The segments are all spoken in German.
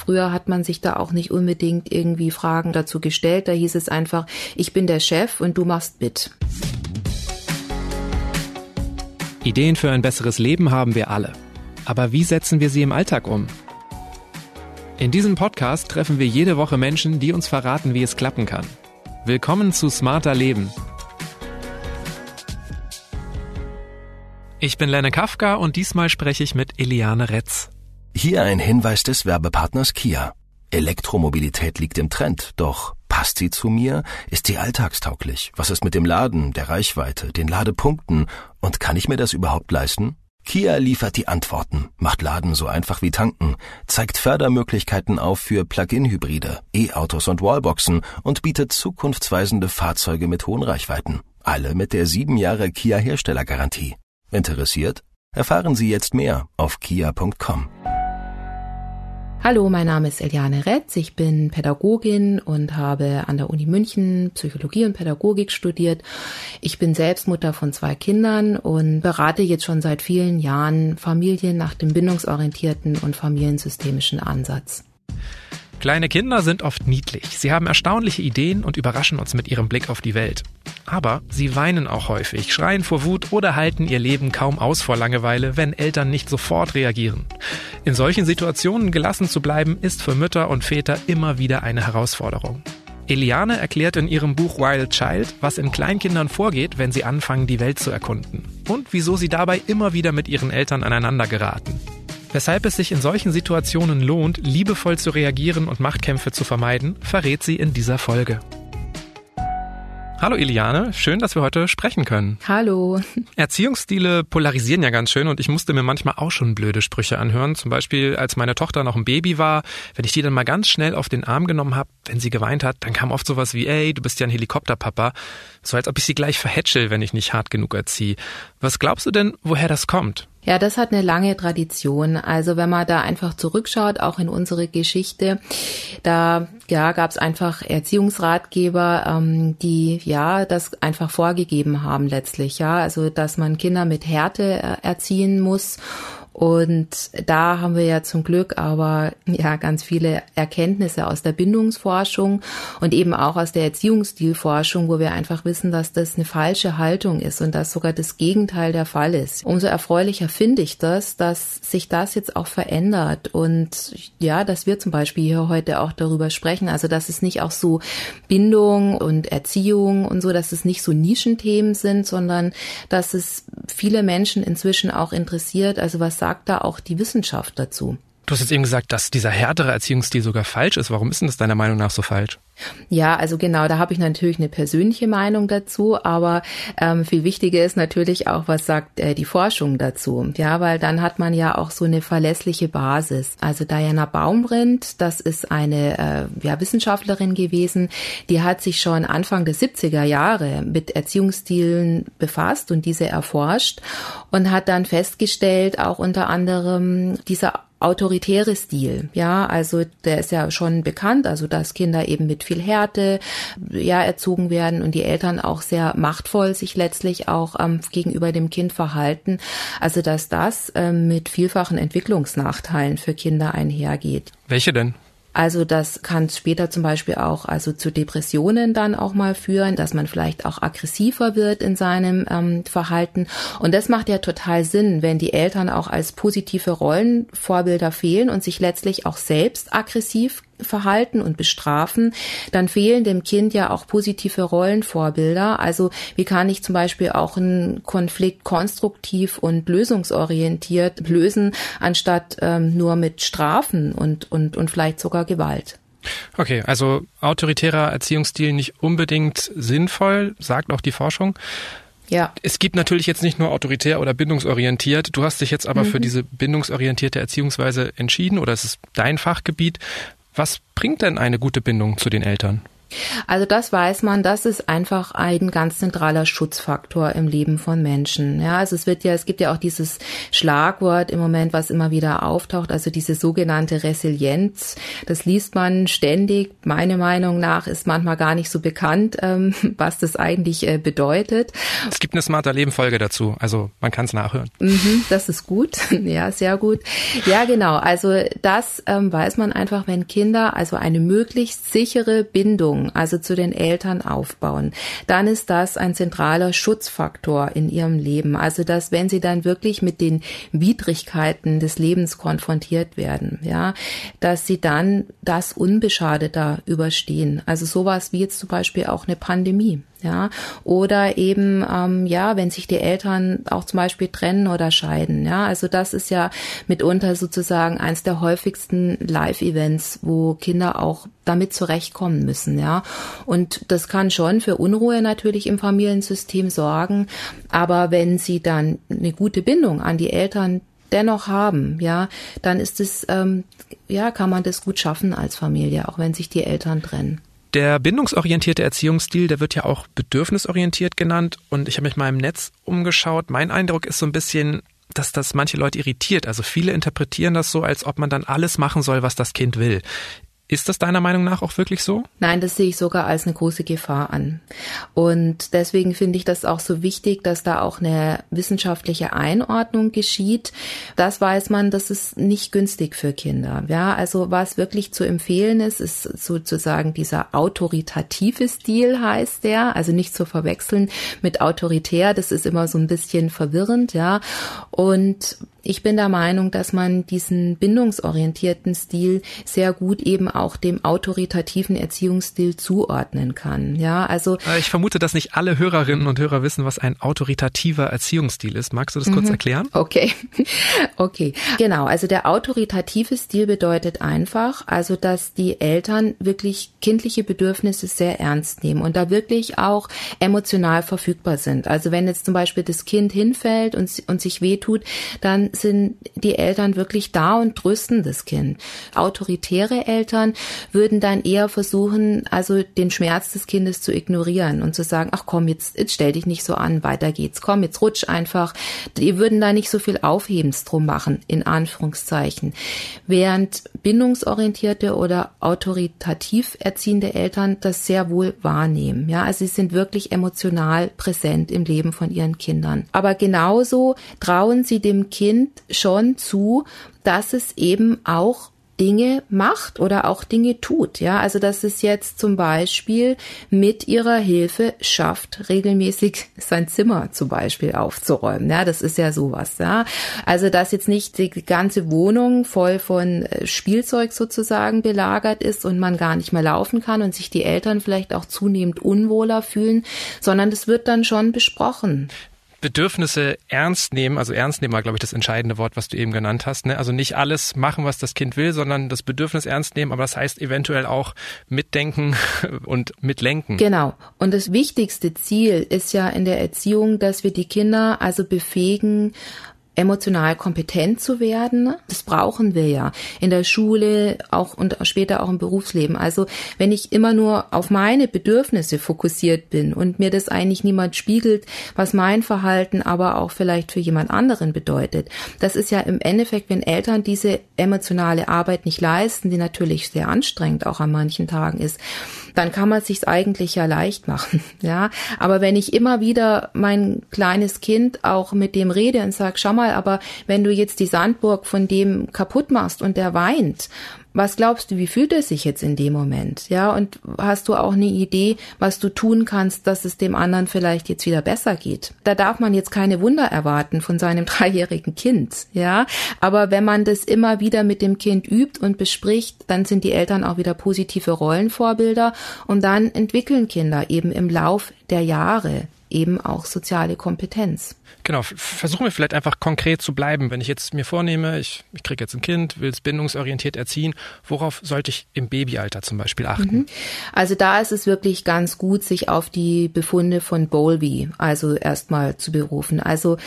Früher hat man sich da auch nicht unbedingt irgendwie Fragen dazu gestellt. Da hieß es einfach, ich bin der Chef und du machst mit. Ideen für ein besseres Leben haben wir alle. Aber wie setzen wir sie im Alltag um? In diesem Podcast treffen wir jede Woche Menschen, die uns verraten, wie es klappen kann. Willkommen zu Smarter Leben. Ich bin Lenne Kafka und diesmal spreche ich mit Eliane Retz. Hier ein Hinweis des Werbepartners Kia. Elektromobilität liegt im Trend, doch passt sie zu mir? Ist sie alltagstauglich? Was ist mit dem Laden, der Reichweite, den Ladepunkten? Und kann ich mir das überhaupt leisten? Kia liefert die Antworten, macht Laden so einfach wie tanken, zeigt Fördermöglichkeiten auf für Plug-in-Hybride, E-Autos und Wallboxen und bietet zukunftsweisende Fahrzeuge mit hohen Reichweiten. Alle mit der sieben Jahre Kia Herstellergarantie. Interessiert? Erfahren Sie jetzt mehr auf kia.com. Hallo, mein Name ist Eliane Retz. Ich bin Pädagogin und habe an der Uni München Psychologie und Pädagogik studiert. Ich bin selbst Mutter von zwei Kindern und berate jetzt schon seit vielen Jahren Familien nach dem bindungsorientierten und familiensystemischen Ansatz. Kleine Kinder sind oft niedlich. Sie haben erstaunliche Ideen und überraschen uns mit ihrem Blick auf die Welt. Aber sie weinen auch häufig, schreien vor Wut oder halten ihr Leben kaum aus vor Langeweile, wenn Eltern nicht sofort reagieren. In solchen Situationen gelassen zu bleiben, ist für Mütter und Väter immer wieder eine Herausforderung. Eliane erklärt in ihrem Buch Wild Child, was in Kleinkindern vorgeht, wenn sie anfangen, die Welt zu erkunden. Und wieso sie dabei immer wieder mit ihren Eltern aneinander geraten. Weshalb es sich in solchen Situationen lohnt, liebevoll zu reagieren und Machtkämpfe zu vermeiden, verrät sie in dieser Folge. Hallo Eliane, schön, dass wir heute sprechen können. Hallo. Erziehungsstile polarisieren ja ganz schön und ich musste mir manchmal auch schon blöde Sprüche anhören. Zum Beispiel, als meine Tochter noch ein Baby war, wenn ich die dann mal ganz schnell auf den Arm genommen habe, wenn sie geweint hat, dann kam oft sowas wie, ey, du bist ja ein Helikopterpapa. So als ob ich sie gleich verhätschel, wenn ich nicht hart genug erziehe. Was glaubst du denn, woher das kommt? Ja, das hat eine lange Tradition. Also wenn man da einfach zurückschaut, auch in unsere Geschichte, da ja, gab es einfach Erziehungsratgeber, ähm, die ja das einfach vorgegeben haben letztlich. Ja, also dass man Kinder mit Härte äh, erziehen muss und da haben wir ja zum Glück aber ja ganz viele Erkenntnisse aus der Bindungsforschung und eben auch aus der Erziehungsstilforschung, wo wir einfach wissen, dass das eine falsche Haltung ist und dass sogar das Gegenteil der Fall ist. Umso erfreulicher finde ich das, dass sich das jetzt auch verändert und ja, dass wir zum Beispiel hier heute auch darüber sprechen, also dass es nicht auch so Bindung und Erziehung und so, dass es nicht so Nischenthemen sind, sondern dass es viele Menschen inzwischen auch interessiert. Also was sagt da auch die Wissenschaft dazu? Du hast jetzt eben gesagt, dass dieser härtere Erziehungsstil sogar falsch ist. Warum ist denn das deiner Meinung nach so falsch? Ja, also genau, da habe ich natürlich eine persönliche Meinung dazu, aber ähm, viel wichtiger ist natürlich auch, was sagt äh, die Forschung dazu. Ja, weil dann hat man ja auch so eine verlässliche Basis. Also Diana Baumrind, das ist eine äh, ja, Wissenschaftlerin gewesen, die hat sich schon Anfang der 70er Jahre mit Erziehungsstilen befasst und diese erforscht und hat dann festgestellt, auch unter anderem dieser autoritäre Stil. Ja, also der ist ja schon bekannt, also dass Kinder eben mit viel Härte ja erzogen werden und die Eltern auch sehr machtvoll sich letztlich auch ähm, gegenüber dem Kind verhalten. Also dass das ähm, mit vielfachen Entwicklungsnachteilen für Kinder einhergeht. Welche denn? Also das kann später zum Beispiel auch also zu Depressionen dann auch mal führen, dass man vielleicht auch aggressiver wird in seinem ähm, Verhalten. Und das macht ja total Sinn, wenn die Eltern auch als positive Rollenvorbilder fehlen und sich letztlich auch selbst aggressiv verhalten und bestrafen, dann fehlen dem Kind ja auch positive Rollenvorbilder. Also wie kann ich zum Beispiel auch einen Konflikt konstruktiv und lösungsorientiert lösen, anstatt ähm, nur mit Strafen und, und, und vielleicht sogar Gewalt. Okay, also autoritärer Erziehungsstil nicht unbedingt sinnvoll, sagt auch die Forschung. Ja. Es gibt natürlich jetzt nicht nur autoritär oder bindungsorientiert. Du hast dich jetzt aber mhm. für diese bindungsorientierte Erziehungsweise entschieden oder es ist dein Fachgebiet. Was bringt denn eine gute Bindung zu den Eltern? Also das weiß man, das ist einfach ein ganz zentraler Schutzfaktor im Leben von Menschen. Ja, also es wird ja, es gibt ja auch dieses Schlagwort im Moment, was immer wieder auftaucht, also diese sogenannte Resilienz. Das liest man ständig. Meine Meinung nach ist manchmal gar nicht so bekannt, ähm, was das eigentlich äh, bedeutet. Es gibt eine smarter Leben Folge dazu, also man kann es nachhören. Mhm, das ist gut, ja, sehr gut. Ja, genau. Also das ähm, weiß man einfach, wenn Kinder also eine möglichst sichere Bindung Beziehung, also zu den Eltern aufbauen, dann ist das ein zentraler Schutzfaktor in ihrem Leben. Also dass, wenn sie dann wirklich mit den Widrigkeiten des Lebens konfrontiert werden, ja, dass sie dann das unbeschadeter überstehen. Also sowas wie jetzt zum Beispiel auch eine Pandemie ja, oder eben ähm, ja, wenn sich die Eltern auch zum Beispiel trennen oder scheiden, ja, also das ist ja mitunter sozusagen eins der häufigsten Live-Events, wo Kinder auch damit zurechtkommen müssen, ja, und das kann schon für Unruhe natürlich im Familiensystem sorgen, aber wenn sie dann eine gute Bindung an die Eltern dennoch haben, ja, dann ist es, ähm, ja, kann man das gut schaffen als Familie, auch wenn sich die Eltern trennen. Der bindungsorientierte Erziehungsstil, der wird ja auch bedürfnisorientiert genannt. Und ich habe mich mal im Netz umgeschaut. Mein Eindruck ist so ein bisschen, dass das manche Leute irritiert. Also viele interpretieren das so, als ob man dann alles machen soll, was das Kind will. Ist das deiner Meinung nach auch wirklich so? Nein, das sehe ich sogar als eine große Gefahr an. Und deswegen finde ich das auch so wichtig, dass da auch eine wissenschaftliche Einordnung geschieht. Das weiß man, das ist nicht günstig für Kinder. Ja, also was wirklich zu empfehlen ist, ist sozusagen dieser autoritative Stil heißt der, also nicht zu verwechseln mit autoritär. Das ist immer so ein bisschen verwirrend, ja. Und ich bin der Meinung, dass man diesen bindungsorientierten Stil sehr gut eben dem autoritativen Erziehungsstil zuordnen kann. Ja, also äh, ich vermute, dass nicht alle Hörerinnen und Hörer wissen, was ein autoritativer Erziehungsstil ist. Magst du das kurz mhm. erklären? Okay, okay, genau. Also der autoritative Stil bedeutet einfach, also dass die Eltern wirklich kindliche Bedürfnisse sehr ernst nehmen und da wirklich auch emotional verfügbar sind. Also wenn jetzt zum Beispiel das Kind hinfällt und, und sich wehtut, dann sind die Eltern wirklich da und trösten das Kind. Autoritäre Eltern würden dann eher versuchen, also den Schmerz des Kindes zu ignorieren und zu sagen, ach komm, jetzt, jetzt stell dich nicht so an, weiter geht's, komm, jetzt rutsch einfach. Die würden da nicht so viel Aufhebens drum machen, in Anführungszeichen. Während bindungsorientierte oder autoritativ erziehende Eltern das sehr wohl wahrnehmen. Ja, also sie sind wirklich emotional präsent im Leben von ihren Kindern. Aber genauso trauen sie dem Kind schon zu, dass es eben auch Dinge macht oder auch Dinge tut. Ja, also dass es jetzt zum Beispiel mit ihrer Hilfe schafft, regelmäßig sein Zimmer zum Beispiel aufzuräumen. Ja, das ist ja sowas. Ja, also dass jetzt nicht die ganze Wohnung voll von äh, Spielzeug sozusagen belagert ist und man gar nicht mehr laufen kann und sich die Eltern vielleicht auch zunehmend unwohler fühlen, sondern das wird dann schon besprochen. Bedürfnisse ernst nehmen, also ernst nehmen war, glaube ich, das entscheidende Wort, was du eben genannt hast. Ne? Also nicht alles machen, was das Kind will, sondern das Bedürfnis ernst nehmen, aber das heißt eventuell auch mitdenken und mitlenken. Genau. Und das wichtigste Ziel ist ja in der Erziehung, dass wir die Kinder also befähigen, emotional kompetent zu werden. Das brauchen wir ja in der Schule, auch und später auch im Berufsleben. Also wenn ich immer nur auf meine Bedürfnisse fokussiert bin und mir das eigentlich niemand spiegelt, was mein Verhalten aber auch vielleicht für jemand anderen bedeutet. Das ist ja im Endeffekt, wenn Eltern diese emotionale Arbeit nicht leisten, die natürlich sehr anstrengend auch an manchen Tagen ist, dann kann man sich's eigentlich ja leicht machen, ja. Aber wenn ich immer wieder mein kleines Kind auch mit dem rede und sage, schau mal, aber wenn du jetzt die Sandburg von dem kaputt machst und der weint was glaubst du, wie fühlt er sich jetzt in dem Moment? Ja, und hast du auch eine Idee, was du tun kannst, dass es dem anderen vielleicht jetzt wieder besser geht? Da darf man jetzt keine Wunder erwarten von seinem dreijährigen Kind. Ja, aber wenn man das immer wieder mit dem Kind übt und bespricht, dann sind die Eltern auch wieder positive Rollenvorbilder und dann entwickeln Kinder eben im Lauf der Jahre eben auch soziale Kompetenz. Genau, versuchen wir vielleicht einfach konkret zu bleiben. Wenn ich jetzt mir vornehme, ich, ich kriege jetzt ein Kind, will es bindungsorientiert erziehen, worauf sollte ich im Babyalter zum Beispiel achten? Mhm. Also da ist es wirklich ganz gut, sich auf die Befunde von Bowlby also erstmal zu berufen. Also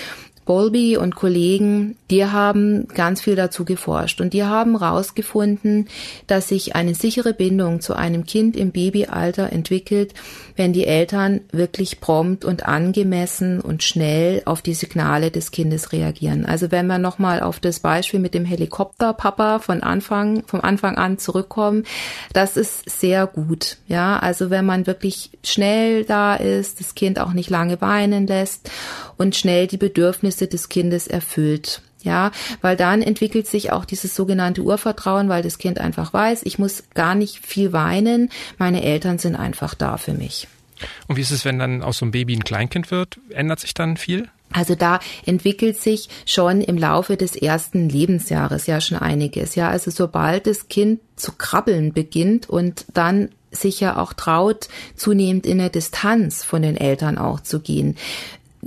Bowlby und Kollegen, die haben ganz viel dazu geforscht und die haben herausgefunden, dass sich eine sichere Bindung zu einem Kind im Babyalter entwickelt, wenn die Eltern wirklich prompt und angemessen und schnell auf die Signale des Kindes reagieren. Also wenn wir nochmal auf das Beispiel mit dem Helikopterpapa von Anfang, vom Anfang an zurückkommen, das ist sehr gut. Ja, also wenn man wirklich schnell da ist, das Kind auch nicht lange weinen lässt und schnell die Bedürfnisse des Kindes erfüllt. Ja, weil dann entwickelt sich auch dieses sogenannte Urvertrauen, weil das Kind einfach weiß, ich muss gar nicht viel weinen, meine Eltern sind einfach da für mich. Und wie ist es, wenn dann aus so einem Baby ein Kleinkind wird? Ändert sich dann viel? Also da entwickelt sich schon im Laufe des ersten Lebensjahres ja schon einiges. Ja, also sobald das Kind zu krabbeln beginnt und dann sich ja auch traut, zunehmend in der Distanz von den Eltern auch zu gehen,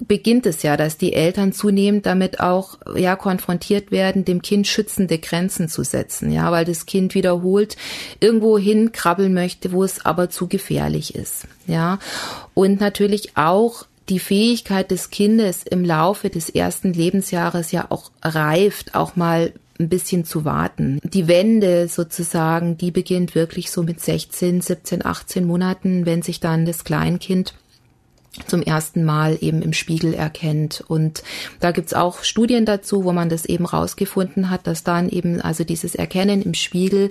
beginnt es ja, dass die Eltern zunehmend damit auch ja konfrontiert werden, dem Kind schützende Grenzen zu setzen, ja, weil das Kind wiederholt irgendwo hin krabbeln möchte, wo es aber zu gefährlich ist, ja. Und natürlich auch die Fähigkeit des Kindes im Laufe des ersten Lebensjahres ja auch reift, auch mal ein bisschen zu warten. Die Wende sozusagen, die beginnt wirklich so mit 16, 17, 18 Monaten, wenn sich dann das Kleinkind zum ersten Mal eben im Spiegel erkennt. Und da gibt's auch Studien dazu, wo man das eben rausgefunden hat, dass dann eben also dieses Erkennen im Spiegel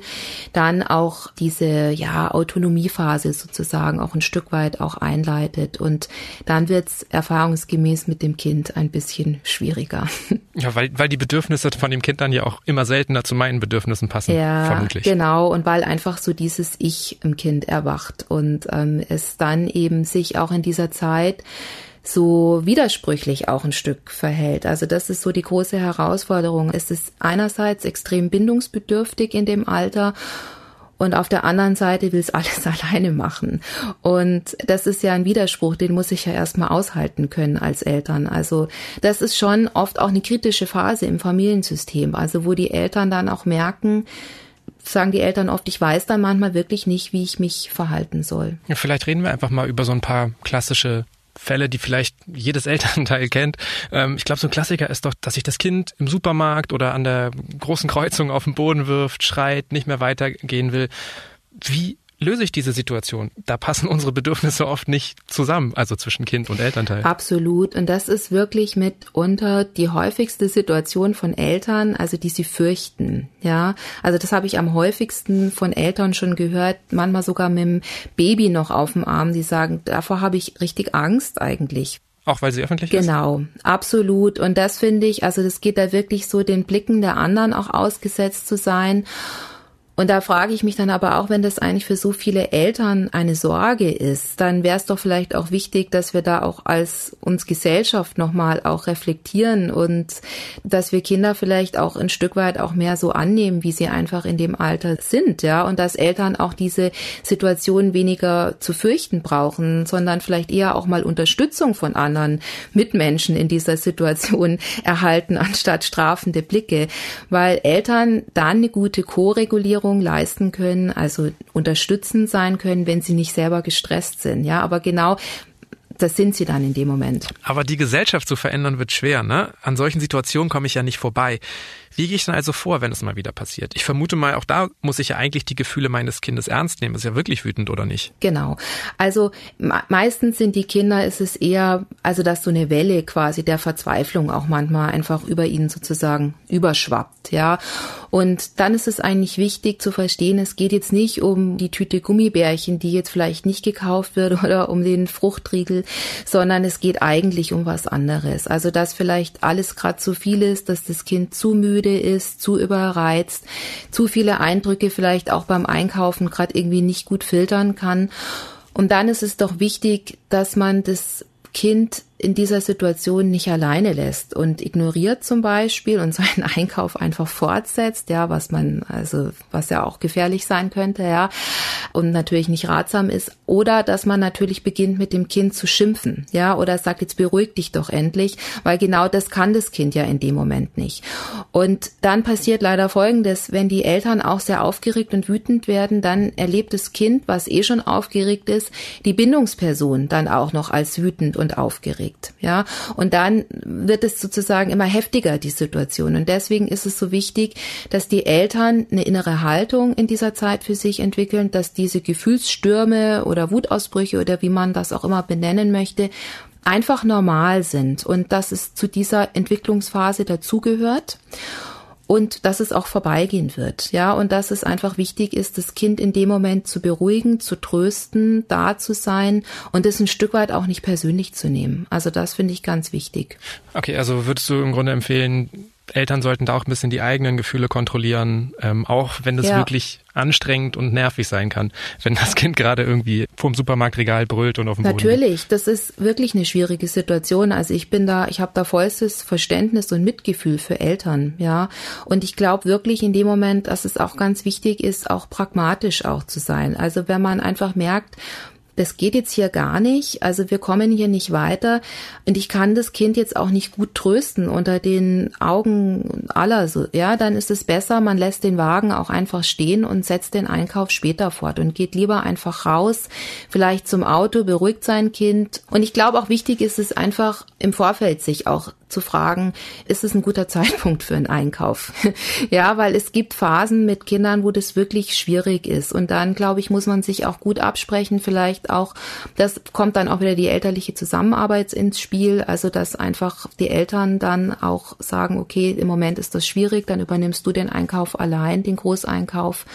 dann auch diese ja Autonomiephase sozusagen auch ein Stück weit auch einleitet. Und dann wird's erfahrungsgemäß mit dem Kind ein bisschen schwieriger. Ja, weil, weil die Bedürfnisse von dem Kind dann ja auch immer seltener zu meinen Bedürfnissen passen, ja, vermutlich. Genau, und weil einfach so dieses Ich im Kind erwacht und ähm, es dann eben sich auch in dieser Zeit Zeit so widersprüchlich auch ein Stück verhält. Also das ist so die große Herausforderung. Es ist einerseits extrem bindungsbedürftig in dem Alter und auf der anderen Seite will es alles alleine machen. Und das ist ja ein Widerspruch, den muss ich ja erstmal aushalten können als Eltern. Also das ist schon oft auch eine kritische Phase im Familiensystem, also wo die Eltern dann auch merken, sagen die Eltern oft, ich weiß dann manchmal wirklich nicht, wie ich mich verhalten soll. Ja, vielleicht reden wir einfach mal über so ein paar klassische Fälle, die vielleicht jedes Elternteil kennt. Ähm, ich glaube, so ein Klassiker ist doch, dass sich das Kind im Supermarkt oder an der großen Kreuzung auf den Boden wirft, schreit, nicht mehr weitergehen will. Wie löse ich diese Situation? Da passen unsere Bedürfnisse oft nicht zusammen, also zwischen Kind und Elternteil. Absolut. Und das ist wirklich mitunter die häufigste Situation von Eltern, also die sie fürchten. Ja, also das habe ich am häufigsten von Eltern schon gehört, manchmal sogar mit dem Baby noch auf dem Arm, die sagen, davor habe ich richtig Angst eigentlich. Auch weil sie öffentlich genau, ist? Genau, absolut. Und das finde ich, also das geht da wirklich so den Blicken der anderen auch ausgesetzt zu sein. Und da frage ich mich dann aber auch, wenn das eigentlich für so viele Eltern eine Sorge ist, dann wäre es doch vielleicht auch wichtig, dass wir da auch als uns Gesellschaft nochmal auch reflektieren und dass wir Kinder vielleicht auch ein Stück weit auch mehr so annehmen, wie sie einfach in dem Alter sind, ja, und dass Eltern auch diese Situation weniger zu fürchten brauchen, sondern vielleicht eher auch mal Unterstützung von anderen Mitmenschen in dieser Situation erhalten, anstatt strafende Blicke, weil Eltern dann eine gute Co-Regulierung Veränderung leisten können, also unterstützend sein können, wenn sie nicht selber gestresst sind. Ja, aber genau das sind sie dann in dem Moment. Aber die Gesellschaft zu verändern wird schwer, ne? An solchen Situationen komme ich ja nicht vorbei. Wie gehe ich dann also vor, wenn es mal wieder passiert? Ich vermute mal, auch da muss ich ja eigentlich die Gefühle meines Kindes ernst nehmen. Ist ja wirklich wütend, oder nicht? Genau. Also meistens sind die Kinder, ist es eher, also dass so eine Welle quasi der Verzweiflung auch manchmal einfach über ihnen sozusagen überschwappt, ja. Und dann ist es eigentlich wichtig zu verstehen, es geht jetzt nicht um die Tüte Gummibärchen, die jetzt vielleicht nicht gekauft wird oder um den Fruchtriegel, sondern es geht eigentlich um was anderes. Also dass vielleicht alles gerade zu viel ist, dass das Kind zu müde ist, zu überreizt, zu viele Eindrücke vielleicht auch beim Einkaufen gerade irgendwie nicht gut filtern kann. Und dann ist es doch wichtig, dass man das Kind in dieser Situation nicht alleine lässt und ignoriert zum Beispiel und seinen Einkauf einfach fortsetzt, ja, was man, also, was ja auch gefährlich sein könnte, ja, und natürlich nicht ratsam ist. Oder, dass man natürlich beginnt, mit dem Kind zu schimpfen, ja, oder sagt, jetzt beruhig dich doch endlich, weil genau das kann das Kind ja in dem Moment nicht. Und dann passiert leider Folgendes, wenn die Eltern auch sehr aufgeregt und wütend werden, dann erlebt das Kind, was eh schon aufgeregt ist, die Bindungsperson dann auch noch als wütend und aufgeregt. Beschäftigt, ja. Und dann wird es sozusagen immer heftiger, die Situation. Und deswegen ist es so wichtig, dass die Eltern eine innere Haltung in dieser Zeit für sich entwickeln, dass diese Gefühlsstürme oder Wutausbrüche oder wie man das auch immer benennen möchte, einfach normal sind und dass es zu dieser Entwicklungsphase dazugehört und dass es auch vorbeigehen wird, ja, und dass es einfach wichtig ist, das Kind in dem Moment zu beruhigen, zu trösten, da zu sein und es ein Stück weit auch nicht persönlich zu nehmen. Also das finde ich ganz wichtig. Okay, also würdest du im Grunde empfehlen, Eltern sollten da auch ein bisschen die eigenen Gefühle kontrollieren, ähm, auch wenn das ja. wirklich anstrengend und nervig sein kann, wenn das Kind gerade irgendwie vorm Supermarktregal brüllt und auf dem Natürlich, Boden. Natürlich, das ist wirklich eine schwierige Situation. Also ich bin da, ich habe da vollstes Verständnis und Mitgefühl für Eltern, ja. Und ich glaube wirklich in dem Moment, dass es auch ganz wichtig ist, auch pragmatisch auch zu sein. Also wenn man einfach merkt, das geht jetzt hier gar nicht, also wir kommen hier nicht weiter. Und ich kann das Kind jetzt auch nicht gut trösten unter den Augen aller. Ja, dann ist es besser, man lässt den Wagen auch einfach stehen und setzt den Einkauf später fort und geht lieber einfach raus, vielleicht zum Auto, beruhigt sein Kind. Und ich glaube auch wichtig ist es einfach im Vorfeld sich auch zu fragen, ist es ein guter Zeitpunkt für einen Einkauf? ja, weil es gibt Phasen mit Kindern, wo das wirklich schwierig ist. Und dann, glaube ich, muss man sich auch gut absprechen. Vielleicht auch, das kommt dann auch wieder die elterliche Zusammenarbeit ins Spiel. Also, dass einfach die Eltern dann auch sagen, okay, im Moment ist das schwierig, dann übernimmst du den Einkauf allein, den Großeinkauf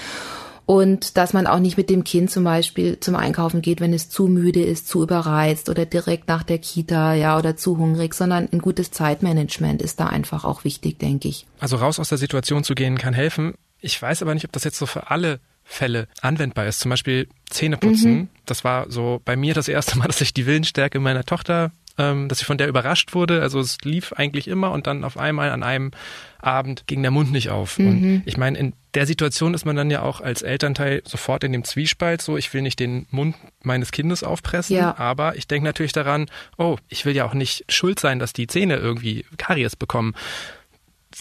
und dass man auch nicht mit dem Kind zum Beispiel zum Einkaufen geht, wenn es zu müde ist, zu überreizt oder direkt nach der Kita, ja, oder zu hungrig, sondern ein gutes Zeitmanagement ist da einfach auch wichtig, denke ich. Also raus aus der Situation zu gehen kann helfen. Ich weiß aber nicht, ob das jetzt so für alle Fälle anwendbar ist. Zum Beispiel Zähneputzen. Mhm. Das war so bei mir das erste Mal, dass ich die Willensstärke meiner Tochter ähm, dass ich von der überrascht wurde. Also es lief eigentlich immer und dann auf einmal an einem Abend ging der Mund nicht auf. Mhm. Und ich meine, in der Situation ist man dann ja auch als Elternteil sofort in dem Zwiespalt, so ich will nicht den Mund meines Kindes aufpressen, ja. aber ich denke natürlich daran, oh, ich will ja auch nicht schuld sein, dass die Zähne irgendwie Karies bekommen.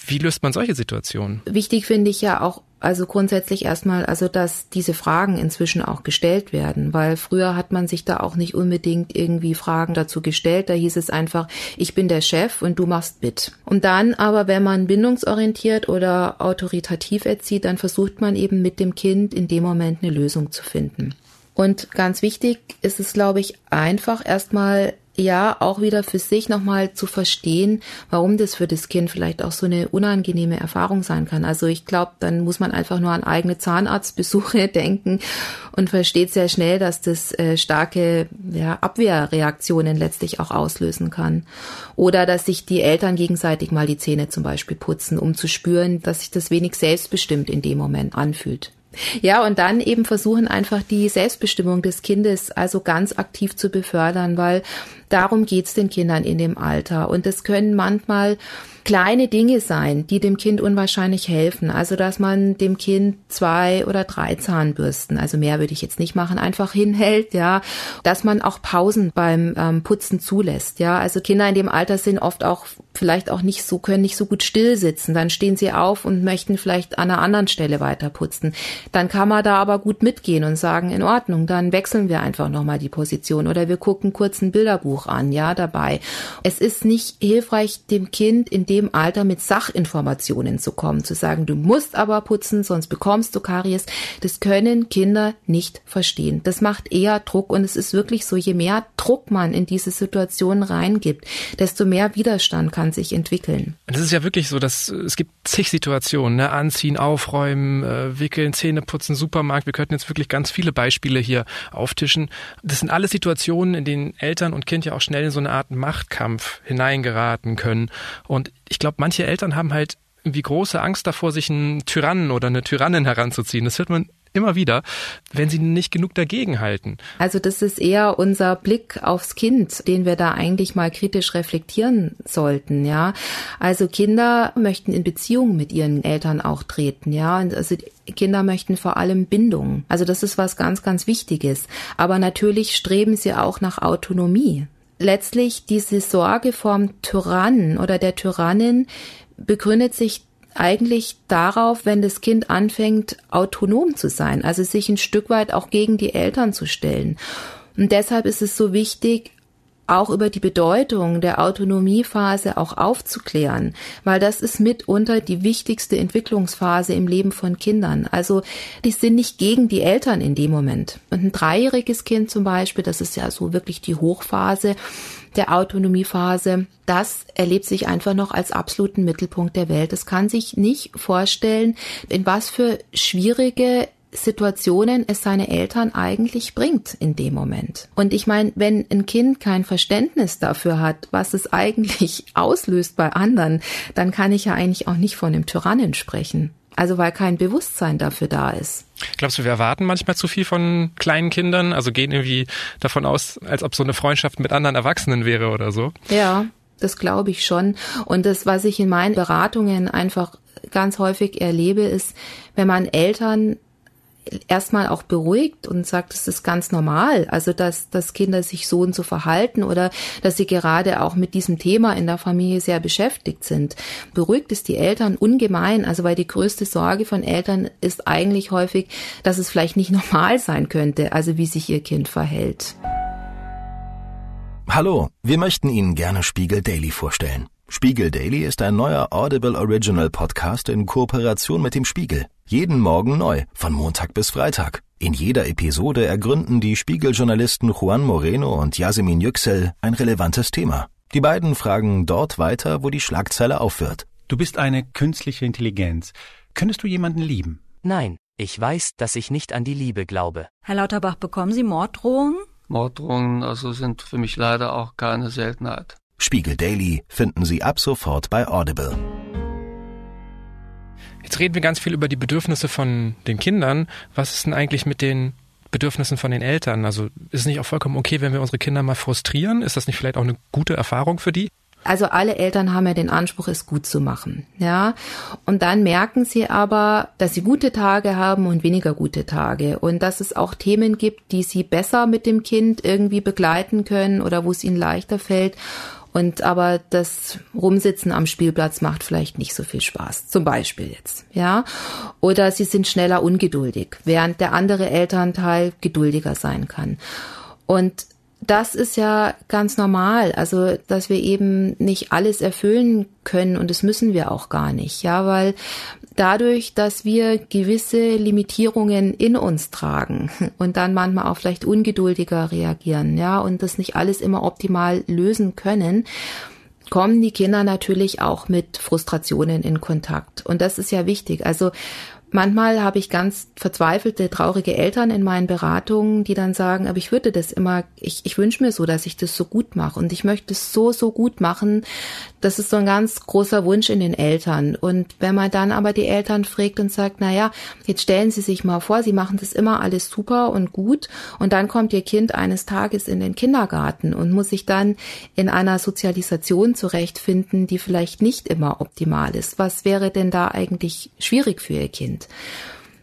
Wie löst man solche Situationen? Wichtig finde ich ja auch also grundsätzlich erstmal, also dass diese Fragen inzwischen auch gestellt werden, weil früher hat man sich da auch nicht unbedingt irgendwie Fragen dazu gestellt. Da hieß es einfach, ich bin der Chef und du machst mit. Und dann aber, wenn man bindungsorientiert oder autoritativ erzieht, dann versucht man eben mit dem Kind in dem Moment eine Lösung zu finden. Und ganz wichtig ist es, glaube ich, einfach erstmal ja auch wieder für sich nochmal zu verstehen, warum das für das Kind vielleicht auch so eine unangenehme Erfahrung sein kann. Also ich glaube, dann muss man einfach nur an eigene Zahnarztbesuche denken und versteht sehr schnell, dass das äh, starke ja, Abwehrreaktionen letztlich auch auslösen kann. Oder dass sich die Eltern gegenseitig mal die Zähne zum Beispiel putzen, um zu spüren, dass sich das wenig selbstbestimmt in dem Moment anfühlt. Ja, und dann eben versuchen einfach die Selbstbestimmung des Kindes also ganz aktiv zu befördern, weil darum geht's den Kindern in dem Alter. Und es können manchmal kleine Dinge sein, die dem Kind unwahrscheinlich helfen. Also, dass man dem Kind zwei oder drei Zahnbürsten, also mehr würde ich jetzt nicht machen, einfach hinhält, ja. Dass man auch Pausen beim ähm, Putzen zulässt, ja. Also Kinder in dem Alter sind oft auch vielleicht auch nicht so, können nicht so gut still sitzen. Dann stehen sie auf und möchten vielleicht an einer anderen Stelle weiter putzen. Dann kann man da aber gut mitgehen und sagen, in Ordnung, dann wechseln wir einfach nochmal die Position oder wir gucken kurz ein Bilderbuch an, ja, dabei. Es ist nicht hilfreich, dem Kind in dem Alter mit Sachinformationen zu kommen, zu sagen, du musst aber putzen, sonst bekommst du Karies. Das können Kinder nicht verstehen. Das macht eher Druck und es ist wirklich so, je mehr Druck man in diese Situation reingibt, desto mehr Widerstand kann sich entwickeln. Es ist ja wirklich so, dass es gibt zig Situationen, ne? Anziehen, aufräumen, äh, wickeln, Zähne putzen, Supermarkt. Wir könnten jetzt wirklich ganz viele Beispiele hier auftischen. Das sind alles Situationen, in denen Eltern und Kind ja auch schnell in so eine Art Machtkampf hineingeraten können. Und ich glaube, manche Eltern haben halt wie große Angst davor, sich einen Tyrannen oder eine Tyrannin heranzuziehen. Das hört man immer wieder, wenn sie nicht genug dagegen halten. Also das ist eher unser Blick aufs Kind, den wir da eigentlich mal kritisch reflektieren sollten, ja. Also Kinder möchten in Beziehung mit ihren Eltern auch treten, ja. Also Kinder möchten vor allem Bindung. Also das ist was ganz, ganz Wichtiges. Aber natürlich streben sie auch nach Autonomie letztlich diese Sorge vom Tyrannen oder der Tyrannin begründet sich eigentlich darauf, wenn das Kind anfängt, autonom zu sein, also sich ein Stück weit auch gegen die Eltern zu stellen. Und deshalb ist es so wichtig, auch über die Bedeutung der Autonomiephase auch aufzuklären, weil das ist mitunter die wichtigste Entwicklungsphase im Leben von Kindern. Also die sind nicht gegen die Eltern in dem Moment. Und ein dreijähriges Kind zum Beispiel, das ist ja so wirklich die Hochphase der Autonomiephase, das erlebt sich einfach noch als absoluten Mittelpunkt der Welt. Es kann sich nicht vorstellen, in was für schwierige Situationen es seine Eltern eigentlich bringt in dem Moment. Und ich meine, wenn ein Kind kein Verständnis dafür hat, was es eigentlich auslöst bei anderen, dann kann ich ja eigentlich auch nicht von einem Tyrannen sprechen. Also weil kein Bewusstsein dafür da ist. Glaubst du, wir erwarten manchmal zu viel von kleinen Kindern? Also gehen irgendwie davon aus, als ob so eine Freundschaft mit anderen Erwachsenen wäre oder so? Ja, das glaube ich schon. Und das, was ich in meinen Beratungen einfach ganz häufig erlebe, ist, wenn man Eltern erstmal auch beruhigt und sagt, es ist ganz normal, also dass, dass Kinder sich so und so verhalten oder dass sie gerade auch mit diesem Thema in der Familie sehr beschäftigt sind. Beruhigt es die Eltern ungemein, also weil die größte Sorge von Eltern ist eigentlich häufig, dass es vielleicht nicht normal sein könnte, also wie sich ihr Kind verhält. Hallo, wir möchten Ihnen gerne Spiegel Daily vorstellen. Spiegel Daily ist ein neuer Audible Original Podcast in Kooperation mit dem Spiegel. Jeden Morgen neu, von Montag bis Freitag. In jeder Episode ergründen die Spiegeljournalisten Juan Moreno und Yasemin Yüksel ein relevantes Thema. Die beiden fragen dort weiter, wo die Schlagzeile aufhört. Du bist eine künstliche Intelligenz. Könntest du jemanden lieben? Nein, ich weiß, dass ich nicht an die Liebe glaube. Herr Lauterbach, bekommen Sie Morddrohungen? Morddrohungen also sind für mich leider auch keine Seltenheit. Spiegel Daily finden Sie ab sofort bei Audible. Jetzt reden wir ganz viel über die Bedürfnisse von den Kindern. Was ist denn eigentlich mit den Bedürfnissen von den Eltern? Also ist es nicht auch vollkommen okay, wenn wir unsere Kinder mal frustrieren? Ist das nicht vielleicht auch eine gute Erfahrung für die? Also alle Eltern haben ja den Anspruch, es gut zu machen, ja. Und dann merken sie aber, dass sie gute Tage haben und weniger gute Tage und dass es auch Themen gibt, die sie besser mit dem Kind irgendwie begleiten können oder wo es ihnen leichter fällt und aber das Rumsitzen am Spielplatz macht vielleicht nicht so viel Spaß. Zum Beispiel jetzt, ja. Oder sie sind schneller ungeduldig, während der andere Elternteil geduldiger sein kann. Und das ist ja ganz normal, also dass wir eben nicht alles erfüllen können und das müssen wir auch gar nicht, ja, weil dadurch, dass wir gewisse Limitierungen in uns tragen und dann manchmal auch vielleicht ungeduldiger reagieren, ja, und das nicht alles immer optimal lösen können, kommen die Kinder natürlich auch mit Frustrationen in Kontakt. Und das ist ja wichtig. Also Manchmal habe ich ganz verzweifelte, traurige Eltern in meinen Beratungen, die dann sagen, aber ich würde das immer, ich, ich wünsche mir so, dass ich das so gut mache und ich möchte es so, so gut machen. Das ist so ein ganz großer Wunsch in den Eltern. Und wenn man dann aber die Eltern fragt und sagt, na ja, jetzt stellen Sie sich mal vor, Sie machen das immer alles super und gut und dann kommt Ihr Kind eines Tages in den Kindergarten und muss sich dann in einer Sozialisation zurechtfinden, die vielleicht nicht immer optimal ist. Was wäre denn da eigentlich schwierig für Ihr Kind?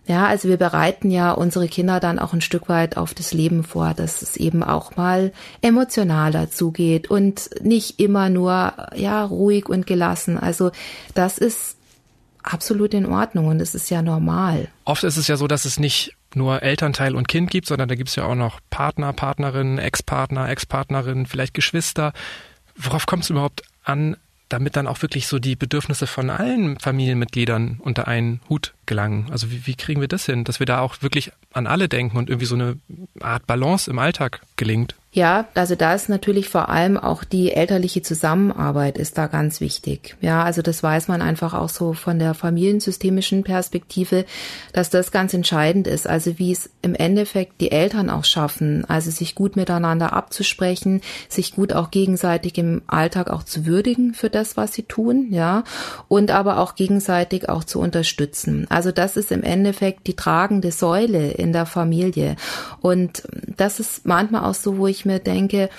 Ja, also wir bereiten ja unsere Kinder dann auch ein Stück weit auf das Leben vor, dass es eben auch mal emotionaler zugeht und nicht immer nur, ja, ruhig und gelassen. Also das ist absolut in Ordnung und es ist ja normal. Oft ist es ja so, dass es nicht nur Elternteil und Kind gibt, sondern da gibt es ja auch noch Partner, Partnerin, Ex-Partner, Ex-Partnerin, vielleicht Geschwister. Worauf kommt es überhaupt an, damit dann auch wirklich so die Bedürfnisse von allen Familienmitgliedern unter einen Hut gelangen. Also wie, wie kriegen wir das hin, dass wir da auch wirklich an alle denken und irgendwie so eine Art Balance im Alltag gelingt? Ja, also da ist natürlich vor allem auch die elterliche Zusammenarbeit ist da ganz wichtig. Ja, also das weiß man einfach auch so von der familiensystemischen Perspektive, dass das ganz entscheidend ist. Also wie es im Endeffekt die Eltern auch schaffen, also sich gut miteinander abzusprechen, sich gut auch gegenseitig im Alltag auch zu würdigen für das, was sie tun, ja, und aber auch gegenseitig auch zu unterstützen. Also das ist im Endeffekt die tragende Säule in der Familie. Und das ist manchmal auch so, wo ich mir denke,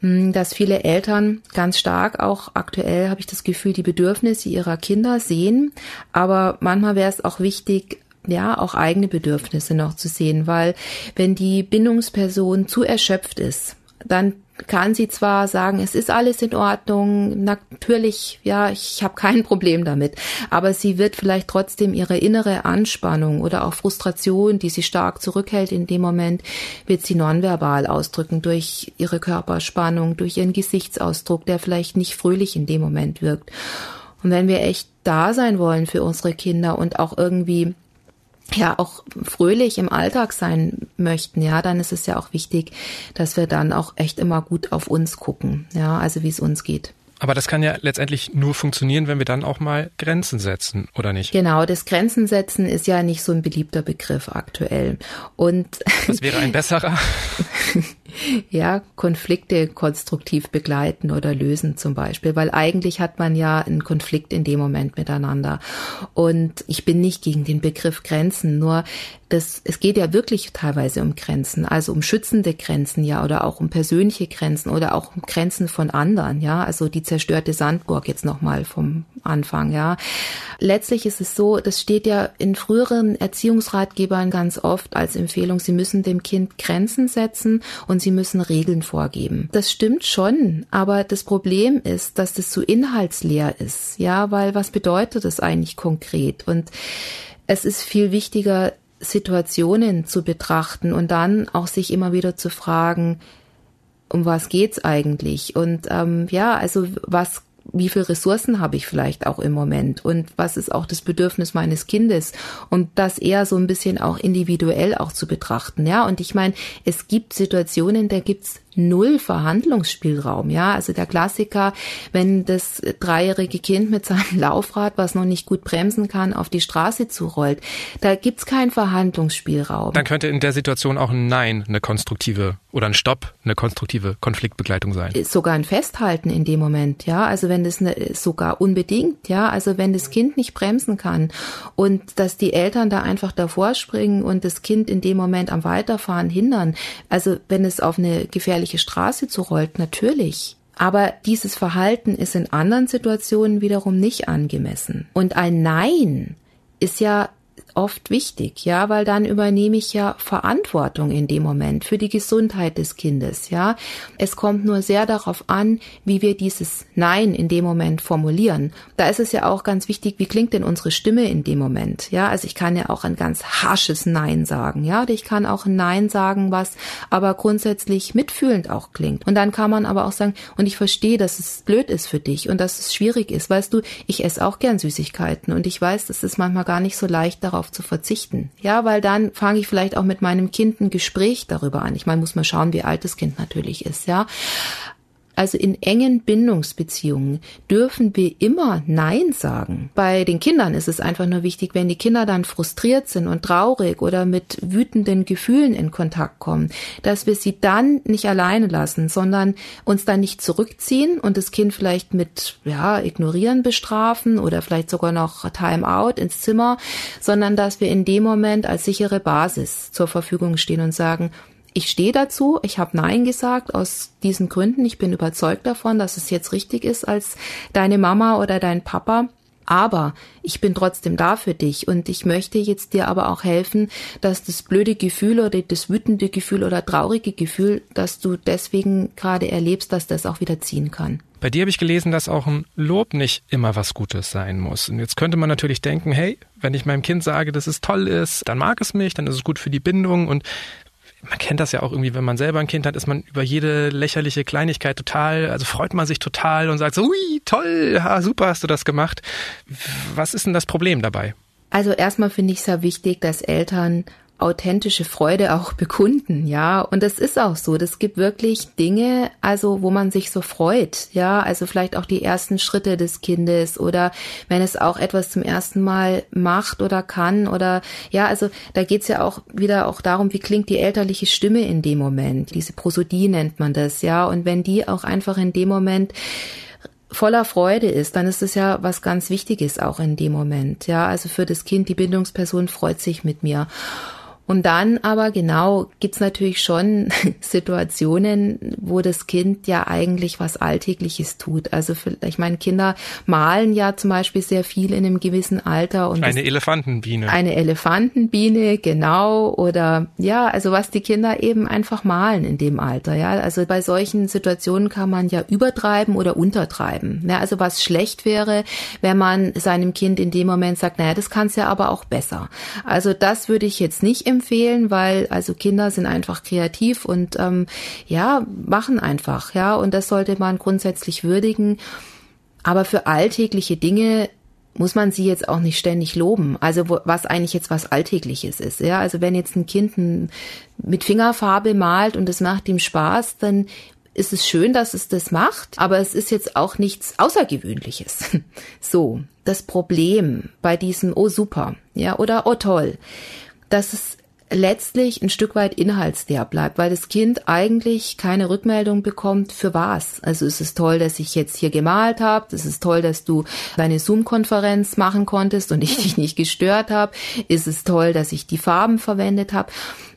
hm, dass viele Eltern ganz stark auch aktuell habe ich das Gefühl, die Bedürfnisse ihrer Kinder sehen. Aber manchmal wäre es auch wichtig, ja, auch eigene Bedürfnisse noch zu sehen, weil wenn die Bindungsperson zu erschöpft ist, dann kann sie zwar sagen, es ist alles in Ordnung, natürlich, ja, ich habe kein Problem damit, aber sie wird vielleicht trotzdem ihre innere Anspannung oder auch Frustration, die sie stark zurückhält in dem Moment, wird sie nonverbal ausdrücken durch ihre Körperspannung, durch ihren Gesichtsausdruck, der vielleicht nicht fröhlich in dem Moment wirkt. Und wenn wir echt da sein wollen für unsere Kinder und auch irgendwie ja auch fröhlich im Alltag sein möchten, ja, dann ist es ja auch wichtig, dass wir dann auch echt immer gut auf uns gucken, ja, also wie es uns geht. Aber das kann ja letztendlich nur funktionieren, wenn wir dann auch mal Grenzen setzen, oder nicht? Genau, das Grenzen setzen ist ja nicht so ein beliebter Begriff aktuell. Und was wäre ein besserer? ja, Konflikte konstruktiv begleiten oder lösen zum Beispiel, weil eigentlich hat man ja einen Konflikt in dem Moment miteinander. Und ich bin nicht gegen den Begriff Grenzen, nur das, es geht ja wirklich teilweise um Grenzen, also um schützende Grenzen, ja, oder auch um persönliche Grenzen oder auch um Grenzen von anderen, ja, also die zerstörte Sandburg jetzt nochmal vom Anfang, ja. Letztlich ist es so, das steht ja in früheren Erziehungsratgebern ganz oft als Empfehlung, sie müssen dem Kind Grenzen setzen und sie müssen Regeln vorgeben. Das stimmt schon, aber das Problem ist, dass das so inhaltsleer ist, ja, weil was bedeutet das eigentlich konkret? Und es ist viel wichtiger, Situationen zu betrachten und dann auch sich immer wieder zu fragen, um was geht's eigentlich? Und ähm, ja, also was wie viel Ressourcen habe ich vielleicht auch im Moment und was ist auch das Bedürfnis meines Kindes und das eher so ein bisschen auch individuell auch zu betrachten, ja. Und ich meine, es gibt Situationen, da gibt's null Verhandlungsspielraum, ja. Also der Klassiker, wenn das dreijährige Kind mit seinem Laufrad, was noch nicht gut bremsen kann, auf die Straße zurollt, da gibt's keinen Verhandlungsspielraum. Dann könnte in der Situation auch ein Nein eine konstruktive oder ein Stopp eine konstruktive Konfliktbegleitung sein. Sogar ein Festhalten in dem Moment, ja. Also wenn das eine, sogar unbedingt, ja. Also wenn das Kind nicht bremsen kann und dass die Eltern da einfach davor springen und das Kind in dem Moment am Weiterfahren hindern. Also wenn es auf eine gefährliche gefährliche Straße zurollt, natürlich. Aber dieses Verhalten ist in anderen Situationen wiederum nicht angemessen. Und ein Nein ist ja oft wichtig, ja, weil dann übernehme ich ja Verantwortung in dem Moment für die Gesundheit des Kindes, ja. Es kommt nur sehr darauf an, wie wir dieses Nein in dem Moment formulieren. Da ist es ja auch ganz wichtig, wie klingt denn unsere Stimme in dem Moment, ja. Also ich kann ja auch ein ganz harsches Nein sagen, ja, oder ich kann auch ein Nein sagen, was aber grundsätzlich mitfühlend auch klingt. Und dann kann man aber auch sagen, und ich verstehe, dass es blöd ist für dich und dass es schwierig ist, weißt du, ich esse auch gern Süßigkeiten und ich weiß, das ist manchmal gar nicht so leicht darauf zu verzichten. Ja, weil dann fange ich vielleicht auch mit meinem Kind ein Gespräch darüber an. Ich meine, muss man schauen, wie alt das Kind natürlich ist, ja. Also in engen Bindungsbeziehungen dürfen wir immer Nein sagen. Bei den Kindern ist es einfach nur wichtig, wenn die Kinder dann frustriert sind und traurig oder mit wütenden Gefühlen in Kontakt kommen, dass wir sie dann nicht alleine lassen, sondern uns dann nicht zurückziehen und das Kind vielleicht mit, ja, ignorieren bestrafen oder vielleicht sogar noch Timeout ins Zimmer, sondern dass wir in dem Moment als sichere Basis zur Verfügung stehen und sagen, ich stehe dazu, ich habe Nein gesagt aus diesen Gründen. Ich bin überzeugt davon, dass es jetzt richtig ist als deine Mama oder dein Papa. Aber ich bin trotzdem da für dich und ich möchte jetzt dir aber auch helfen, dass das blöde Gefühl oder das wütende Gefühl oder traurige Gefühl, dass du deswegen gerade erlebst, dass das auch wieder ziehen kann. Bei dir habe ich gelesen, dass auch ein Lob nicht immer was Gutes sein muss. Und jetzt könnte man natürlich denken, hey, wenn ich meinem Kind sage, dass es toll ist, dann mag es mich, dann ist es gut für die Bindung und man kennt das ja auch irgendwie, wenn man selber ein Kind hat, ist man über jede lächerliche Kleinigkeit total, also freut man sich total und sagt so, ui, toll, ha, super hast du das gemacht. Was ist denn das Problem dabei? Also erstmal finde ich es ja wichtig, dass Eltern authentische Freude auch bekunden, ja. Und das ist auch so. Das gibt wirklich Dinge, also wo man sich so freut, ja. Also vielleicht auch die ersten Schritte des Kindes oder wenn es auch etwas zum ersten Mal macht oder kann oder ja, also da geht's ja auch wieder auch darum, wie klingt die elterliche Stimme in dem Moment. Diese Prosodie nennt man das, ja. Und wenn die auch einfach in dem Moment voller Freude ist, dann ist es ja was ganz Wichtiges auch in dem Moment. Ja, also für das Kind, die Bindungsperson freut sich mit mir. Und dann aber genau gibt's natürlich schon Situationen, wo das Kind ja eigentlich was Alltägliches tut. Also ich meine, Kinder malen ja zum Beispiel sehr viel in einem gewissen Alter. Und eine Elefantenbiene. Eine Elefantenbiene, genau. Oder ja, also was die Kinder eben einfach malen in dem Alter. Ja, also bei solchen Situationen kann man ja übertreiben oder untertreiben. Ja, also was schlecht wäre, wenn man seinem Kind in dem Moment sagt, naja, das kann's ja aber auch besser. Also das würde ich jetzt nicht empfehlen, weil also Kinder sind einfach kreativ und ähm, ja, machen einfach, ja, und das sollte man grundsätzlich würdigen. Aber für alltägliche Dinge muss man sie jetzt auch nicht ständig loben. Also wo, was eigentlich jetzt was Alltägliches ist. Ja, also wenn jetzt ein Kind ein, mit Fingerfarbe malt und es macht ihm Spaß, dann ist es schön, dass es das macht, aber es ist jetzt auch nichts Außergewöhnliches. So, das Problem bei diesem Oh super, ja, oder Oh toll, dass es letztlich ein Stück weit inhaltsleer bleibt, weil das Kind eigentlich keine Rückmeldung bekommt für was. Also es ist toll, dass ich jetzt hier gemalt habe, es ist toll, dass du deine Zoom-Konferenz machen konntest und ich dich nicht gestört habe, es ist toll, dass ich die Farben verwendet habe.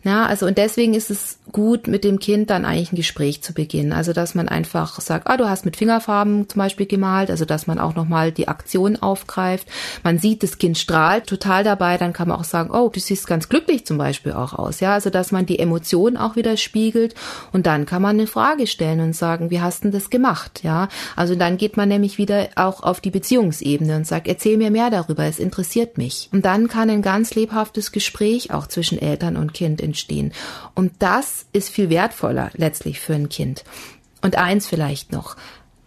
Ja, also und deswegen ist es gut, mit dem Kind dann eigentlich ein Gespräch zu beginnen. Also dass man einfach sagt, ah, du hast mit Fingerfarben zum Beispiel gemalt, also dass man auch nochmal die Aktion aufgreift. Man sieht, das Kind strahlt total dabei, dann kann man auch sagen, oh, du siehst ganz glücklich zum Beispiel auch aus. Ja, also dass man die Emotionen auch wieder spiegelt und dann kann man eine Frage stellen und sagen, wie hast denn das gemacht? Ja, also dann geht man nämlich wieder auch auf die Beziehungsebene und sagt, erzähl mir mehr darüber, es interessiert mich. Und dann kann ein ganz lebhaftes Gespräch auch zwischen Eltern und Kind entstehen entstehen. Und das ist viel wertvoller letztlich für ein Kind. Und eins vielleicht noch.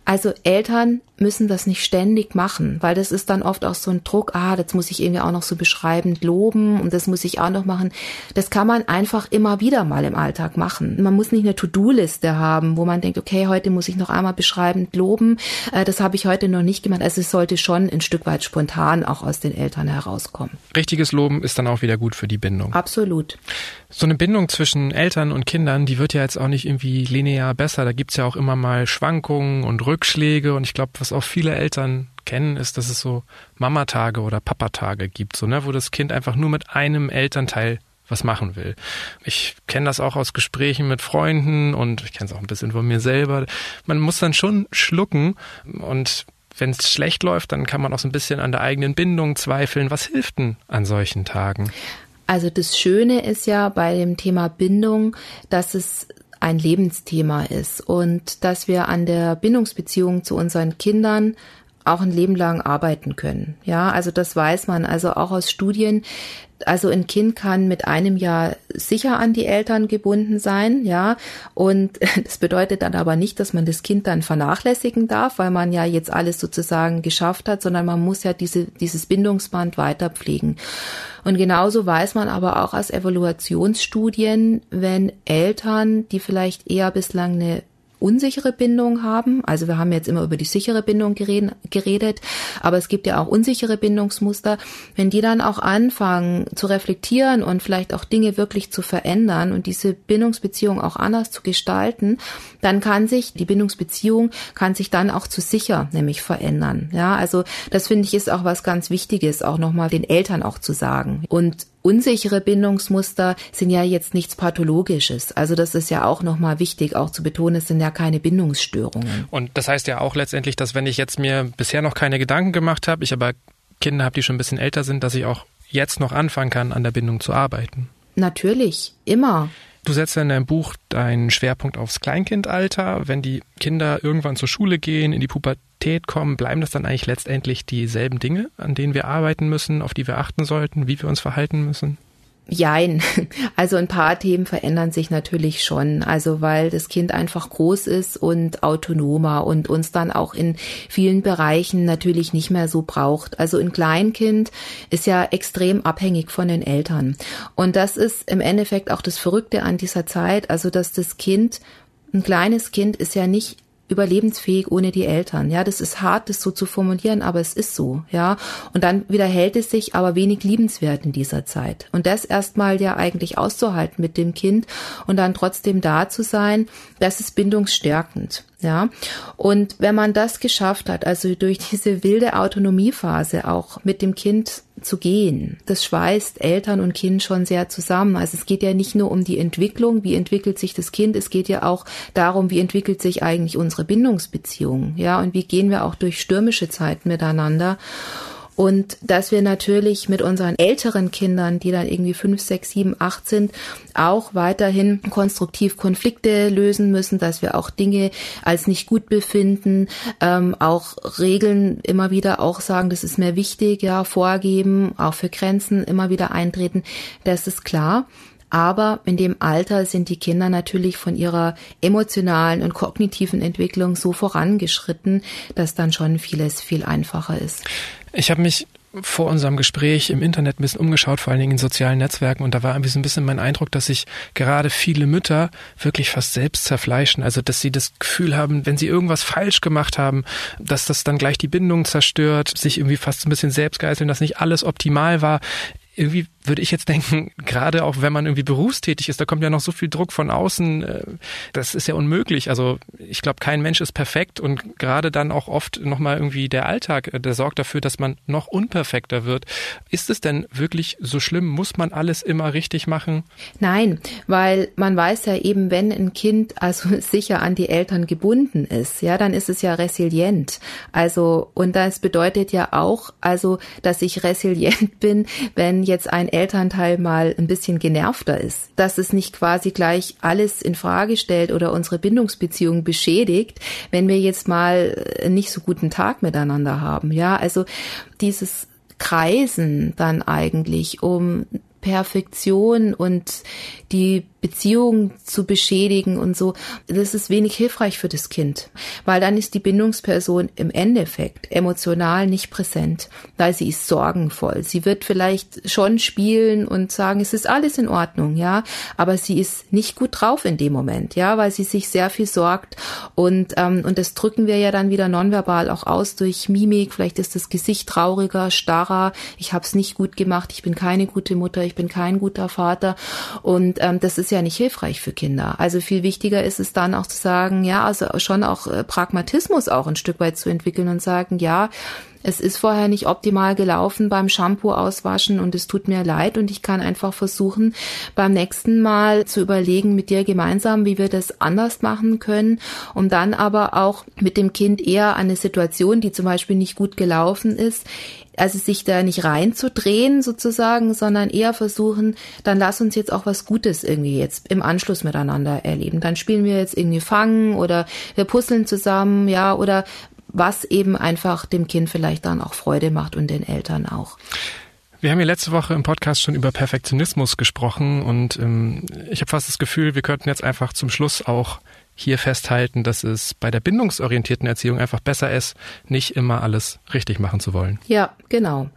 Also Eltern müssen das nicht ständig machen, weil das ist dann oft auch so ein Druck, ah, das muss ich irgendwie auch noch so beschreibend loben und das muss ich auch noch machen. Das kann man einfach immer wieder mal im Alltag machen. Man muss nicht eine To-Do-Liste haben, wo man denkt, okay, heute muss ich noch einmal beschreibend loben. Äh, das habe ich heute noch nicht gemacht. Also es sollte schon ein Stück weit spontan auch aus den Eltern herauskommen. Richtiges Loben ist dann auch wieder gut für die Bindung. Absolut. So eine Bindung zwischen Eltern und Kindern, die wird ja jetzt auch nicht irgendwie linear besser. Da gibt's ja auch immer mal Schwankungen und Rückschläge und ich glaube, was auch viele Eltern kennen, ist, dass es so Mamatage oder Papatage gibt, so, ne, wo das Kind einfach nur mit einem Elternteil was machen will. Ich kenne das auch aus Gesprächen mit Freunden und ich kenne es auch ein bisschen von mir selber. Man muss dann schon schlucken und wenn es schlecht läuft, dann kann man auch so ein bisschen an der eigenen Bindung zweifeln. Was hilft denn an solchen Tagen? Also das Schöne ist ja bei dem Thema Bindung, dass es ein Lebensthema ist und dass wir an der Bindungsbeziehung zu unseren Kindern auch ein Leben lang arbeiten können. Ja, also das weiß man also auch aus Studien. Also ein Kind kann mit einem Jahr sicher an die Eltern gebunden sein, ja. Und das bedeutet dann aber nicht, dass man das Kind dann vernachlässigen darf, weil man ja jetzt alles sozusagen geschafft hat, sondern man muss ja diese, dieses Bindungsband weiter pflegen. Und genauso weiß man aber auch aus Evaluationsstudien, wenn Eltern, die vielleicht eher bislang eine unsichere Bindung haben. Also wir haben jetzt immer über die sichere Bindung geredet, aber es gibt ja auch unsichere Bindungsmuster. Wenn die dann auch anfangen zu reflektieren und vielleicht auch Dinge wirklich zu verändern und diese Bindungsbeziehung auch anders zu gestalten, dann kann sich die Bindungsbeziehung kann sich dann auch zu sicher nämlich verändern. Ja, also das finde ich ist auch was ganz Wichtiges, auch nochmal den Eltern auch zu sagen. Und unsichere Bindungsmuster sind ja jetzt nichts Pathologisches. Also das ist ja auch nochmal wichtig, auch zu betonen, es sind ja keine Bindungsstörungen. Und das heißt ja auch letztendlich, dass wenn ich jetzt mir bisher noch keine Gedanken gemacht habe, ich aber Kinder habe, die schon ein bisschen älter sind, dass ich auch jetzt noch anfangen kann, an der Bindung zu arbeiten. Natürlich, immer. Du setzt in deinem Buch deinen Schwerpunkt aufs Kleinkindalter. Wenn die Kinder irgendwann zur Schule gehen, in die Pubertät kommen, bleiben das dann eigentlich letztendlich dieselben Dinge, an denen wir arbeiten müssen, auf die wir achten sollten, wie wir uns verhalten müssen? Jein. Also ein paar Themen verändern sich natürlich schon. Also weil das Kind einfach groß ist und autonomer und uns dann auch in vielen Bereichen natürlich nicht mehr so braucht. Also ein Kleinkind ist ja extrem abhängig von den Eltern. Und das ist im Endeffekt auch das Verrückte an dieser Zeit. Also dass das Kind ein kleines Kind ist ja nicht überlebensfähig ohne die Eltern. Ja, das ist hart, das so zu formulieren, aber es ist so. Ja, und dann wieder hält es sich aber wenig liebenswert in dieser Zeit. Und das erstmal ja eigentlich auszuhalten mit dem Kind und dann trotzdem da zu sein, das ist bindungsstärkend. Ja, und wenn man das geschafft hat, also durch diese wilde Autonomiephase auch mit dem Kind zu gehen. Das schweißt Eltern und Kind schon sehr zusammen. Also es geht ja nicht nur um die Entwicklung, wie entwickelt sich das Kind, es geht ja auch darum, wie entwickelt sich eigentlich unsere Bindungsbeziehung, ja, und wie gehen wir auch durch stürmische Zeiten miteinander. Und dass wir natürlich mit unseren älteren Kindern, die dann irgendwie fünf, sechs, sieben, acht sind, auch weiterhin konstruktiv Konflikte lösen müssen, dass wir auch Dinge als nicht gut befinden, ähm, auch Regeln immer wieder auch sagen, das ist mir wichtig, ja, vorgeben, auch für Grenzen immer wieder eintreten. Das ist klar. Aber in dem Alter sind die Kinder natürlich von ihrer emotionalen und kognitiven Entwicklung so vorangeschritten, dass dann schon vieles viel einfacher ist. Ich habe mich vor unserem Gespräch im Internet ein bisschen umgeschaut, vor allen Dingen in sozialen Netzwerken, und da war ein bisschen, ein bisschen mein Eindruck, dass sich gerade viele Mütter wirklich fast selbst zerfleischen. Also, dass sie das Gefühl haben, wenn sie irgendwas falsch gemacht haben, dass das dann gleich die Bindung zerstört, sich irgendwie fast ein bisschen selbst geißeln, dass nicht alles optimal war. Irgendwie würde ich jetzt denken, gerade auch wenn man irgendwie berufstätig ist, da kommt ja noch so viel Druck von außen, äh, das ist ja unmöglich. Also ich glaube, kein Mensch ist perfekt und gerade dann auch oft nochmal irgendwie der Alltag, äh, der sorgt dafür, dass man noch unperfekter wird. Ist es denn wirklich so schlimm? Muss man alles immer richtig machen? Nein, weil man weiß ja eben, wenn ein Kind also sicher an die Eltern gebunden ist, ja, dann ist es ja resilient. Also, und das bedeutet ja auch, also, dass ich resilient bin, wenn jetzt ein Elternteil mal ein bisschen genervter ist, dass es nicht quasi gleich alles in Frage stellt oder unsere Bindungsbeziehung beschädigt, wenn wir jetzt mal nicht so guten Tag miteinander haben. Ja, also dieses Kreisen dann eigentlich um Perfektion und die Beziehung zu beschädigen und so, das ist wenig hilfreich für das Kind, weil dann ist die Bindungsperson im Endeffekt emotional nicht präsent, weil sie ist sorgenvoll. Sie wird vielleicht schon spielen und sagen, es ist alles in Ordnung, ja, aber sie ist nicht gut drauf in dem Moment, ja, weil sie sich sehr viel sorgt und ähm, und das drücken wir ja dann wieder nonverbal auch aus durch Mimik. Vielleicht ist das Gesicht trauriger, starrer. Ich habe es nicht gut gemacht. Ich bin keine gute Mutter. Ich bin kein guter Vater und ähm, das ist ja nicht hilfreich für Kinder. Also viel wichtiger ist es dann auch zu sagen, ja, also schon auch äh, Pragmatismus auch ein Stück weit zu entwickeln und sagen, ja, es ist vorher nicht optimal gelaufen beim Shampoo auswaschen und es tut mir leid und ich kann einfach versuchen, beim nächsten Mal zu überlegen mit dir gemeinsam, wie wir das anders machen können, um dann aber auch mit dem Kind eher eine Situation, die zum Beispiel nicht gut gelaufen ist, also sich da nicht reinzudrehen sozusagen, sondern eher versuchen, dann lass uns jetzt auch was Gutes irgendwie jetzt im Anschluss miteinander erleben. Dann spielen wir jetzt irgendwie Fangen oder wir puzzeln zusammen, ja, oder was eben einfach dem Kind vielleicht dann auch Freude macht und den Eltern auch. Wir haben ja letzte Woche im Podcast schon über Perfektionismus gesprochen und ähm, ich habe fast das Gefühl, wir könnten jetzt einfach zum Schluss auch hier festhalten, dass es bei der bindungsorientierten Erziehung einfach besser ist, nicht immer alles richtig machen zu wollen. Ja, genau.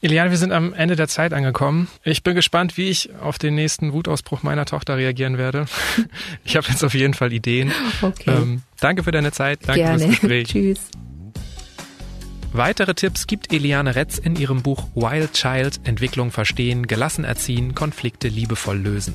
Eliane, wir sind am Ende der Zeit angekommen. Ich bin gespannt, wie ich auf den nächsten Wutausbruch meiner Tochter reagieren werde. Ich habe jetzt auf jeden Fall Ideen. Okay. Ähm, danke für deine Zeit. Danke Gerne. fürs Gespräch. Tschüss. Weitere Tipps gibt Eliane Retz in ihrem Buch Wild Child Entwicklung verstehen, gelassen erziehen, Konflikte liebevoll lösen.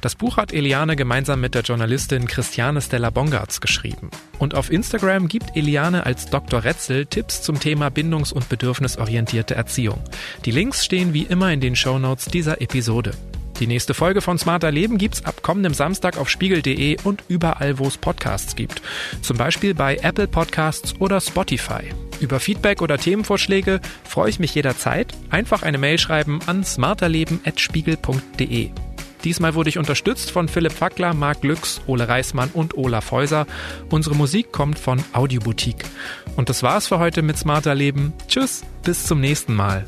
Das Buch hat Eliane gemeinsam mit der Journalistin Christiane Stella Bongartz geschrieben. Und auf Instagram gibt Eliane als Dr. Retzel Tipps zum Thema bindungs- und bedürfnisorientierte Erziehung. Die Links stehen wie immer in den Shownotes dieser Episode. Die nächste Folge von Smarter Leben gibt's ab kommendem Samstag auf spiegel.de und überall, wo es Podcasts gibt. Zum Beispiel bei Apple Podcasts oder Spotify. Über Feedback oder Themenvorschläge freue ich mich jederzeit. Einfach eine Mail schreiben an smarterleben.spiegel.de. Diesmal wurde ich unterstützt von Philipp Fackler, Marc Glücks, Ole Reismann und Olaf Häuser. Unsere Musik kommt von Audioboutique. Und das war's für heute mit Smarter Leben. Tschüss, bis zum nächsten Mal.